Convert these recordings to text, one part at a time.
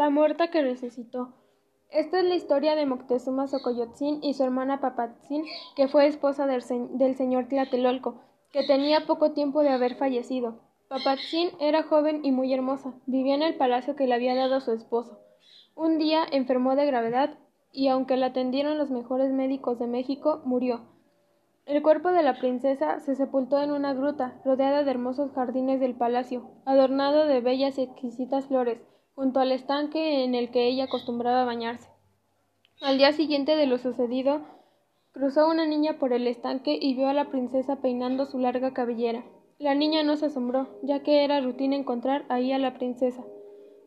La muerta que resucitó. Esta es la historia de Moctezuma Xocoyotzin y su hermana Papatzin, que fue esposa del, señor Tlatelolco, que tenía poco tiempo de haber fallecido. Papatzin era joven y muy hermosa, vivía en el palacio que le había dado su esposo. Un día enfermó de gravedad y aunque la atendieron los mejores médicos de México, murió. El cuerpo de la princesa se sepultó en una gruta, rodeada de hermosos jardines del palacio, adornado de bellas y exquisitas flores, junto al estanque en el que ella acostumbraba bañarse. Al día siguiente de lo sucedido, cruzó una niña por el estanque y vio a la princesa peinando su larga cabellera. La niña no se asombró, ya que era rutina encontrar ahí a la princesa.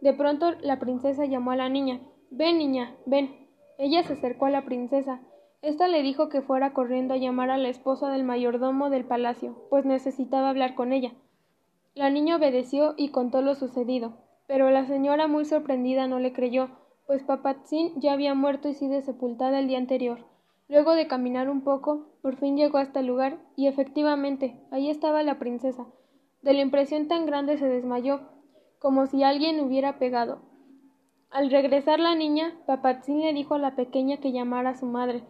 De pronto la princesa llamó a la niña. Ven, niña, ven. Ella se acercó a la princesa. Esta le dijo que fuera corriendo a llamar a la esposa del mayordomo del palacio, pues necesitaba hablar con ella. La niña obedeció y contó lo sucedido. Pero la señora, muy sorprendida, no le creyó, pues Papatzin ya había muerto y sido sepultada el día anterior. Luego de caminar un poco, por fin llegó hasta el lugar, y efectivamente, ahí estaba la princesa. De la impresión tan grande se desmayó, como si alguien hubiera pegado. Al regresar la niña, Papatzin le dijo a la pequeña que llamara a su madre,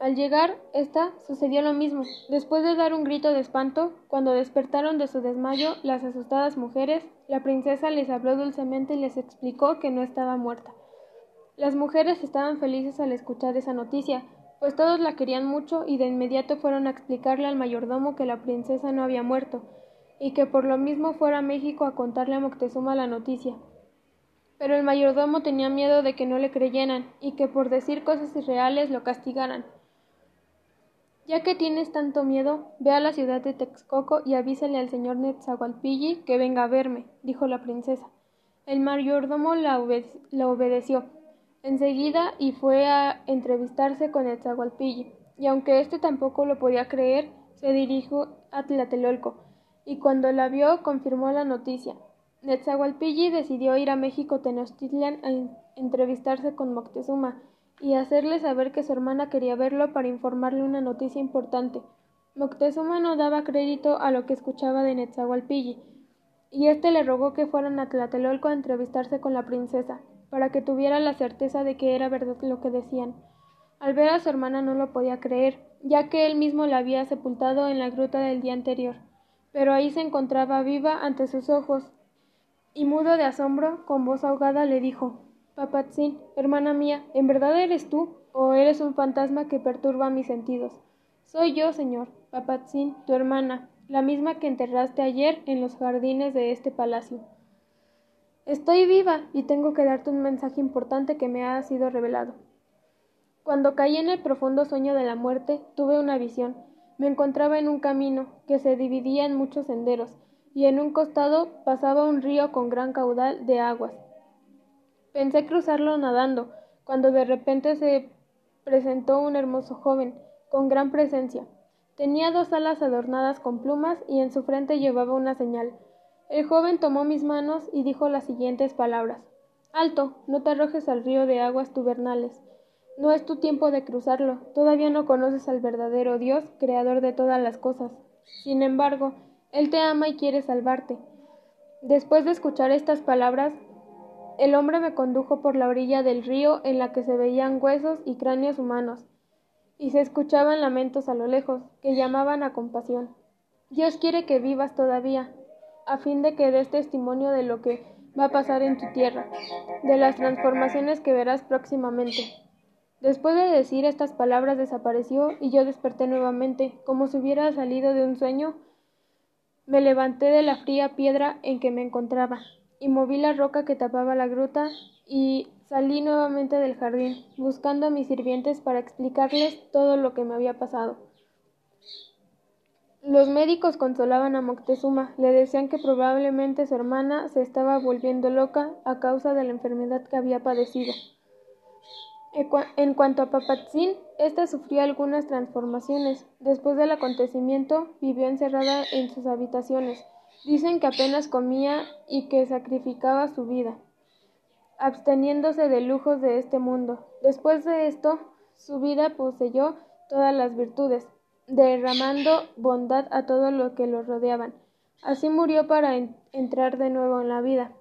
al llegar, esta sucedió lo mismo. Después de dar un grito de espanto, cuando despertaron de su desmayo las asustadas mujeres, la princesa les habló dulcemente y les explicó que no estaba muerta. Las mujeres estaban felices al escuchar esa noticia, pues todos la querían mucho y de inmediato fueron a explicarle al mayordomo que la princesa no había muerto, y que por lo mismo fuera a México a contarle a Moctezuma la noticia. Pero el mayordomo tenía miedo de que no le creyeran y que por decir cosas irreales lo castigaran. Ya que tienes tanto miedo, ve a la ciudad de Texcoco y avísale al señor Netzahualpilli que venga a verme, dijo la princesa. El mayordomo la, obedeció enseguida y fue a entrevistarse con Netzahualpilli, y aunque éste tampoco lo podía creer, se dirigió a Tlatelolco, y cuando la vio confirmó la noticia. Netzahualpilli decidió ir a México Tenochtitlan a entrevistarse con Moctezuma, y hacerle saber que su hermana quería verlo para informarle una noticia importante. Moctezuma no daba crédito a lo que escuchaba de Netzahualpilli, y éste le rogó que fueran a Tlatelolco a entrevistarse con la princesa, para que tuviera la certeza de que era verdad lo que decían. Al ver a su hermana no lo podía creer, ya que él mismo la había sepultado en la gruta del día anterior, pero ahí se encontraba viva ante sus ojos, y mudo de asombro, con voz ahogada le dijo Papatzin, hermana mía, ¿en verdad eres tú o eres un fantasma que perturba mis sentidos? Soy yo, señor, Papatzin, tu hermana, la misma que enterraste ayer en los jardines de este palacio. Estoy viva y tengo que darte un mensaje importante que me ha sido revelado. Cuando caí en el profundo sueño de la muerte, tuve una visión. Me encontraba en un camino que se dividía en muchos senderos, y en un costado pasaba un río con gran caudal de aguas. Pensé cruzarlo nadando, cuando de repente se presentó un hermoso joven, con gran presencia. Tenía dos alas adornadas con plumas y en su frente llevaba una señal. El joven tomó mis manos y dijo las siguientes palabras. Alto, no te arrojes al río de aguas tubernales. No es tu tiempo de cruzarlo, todavía no conoces al verdadero Dios, creador de todas las cosas. Sin embargo, Él te ama y quiere salvarte. Después de escuchar estas palabras, el hombre me condujo por la orilla del río en la que se veían huesos y cráneos humanos, y se escuchaban lamentos a lo lejos, que llamaban a compasión. Dios quiere que vivas todavía, a fin de que des testimonio de lo que va a pasar en tu tierra, de las transformaciones que verás próximamente. Después de decir estas palabras desapareció y yo desperté nuevamente, como si hubiera salido de un sueño. Me levanté de la fría piedra en que me encontraba y moví la roca que tapaba la gruta y salí nuevamente del jardín, buscando a mis sirvientes para explicarles todo lo que me había pasado. Los médicos consolaban a Moctezuma, le decían que probablemente su hermana se estaba volviendo loca a causa de la enfermedad que había padecido. En cuanto a Papatzin, ésta sufrió algunas transformaciones. Después del acontecimiento, vivió encerrada en sus habitaciones, Dicen que apenas comía y que sacrificaba su vida, absteniéndose de lujos de este mundo. Después de esto, su vida poseyó todas las virtudes, derramando bondad a todo lo que lo rodeaban. Así murió para entrar de nuevo en la vida.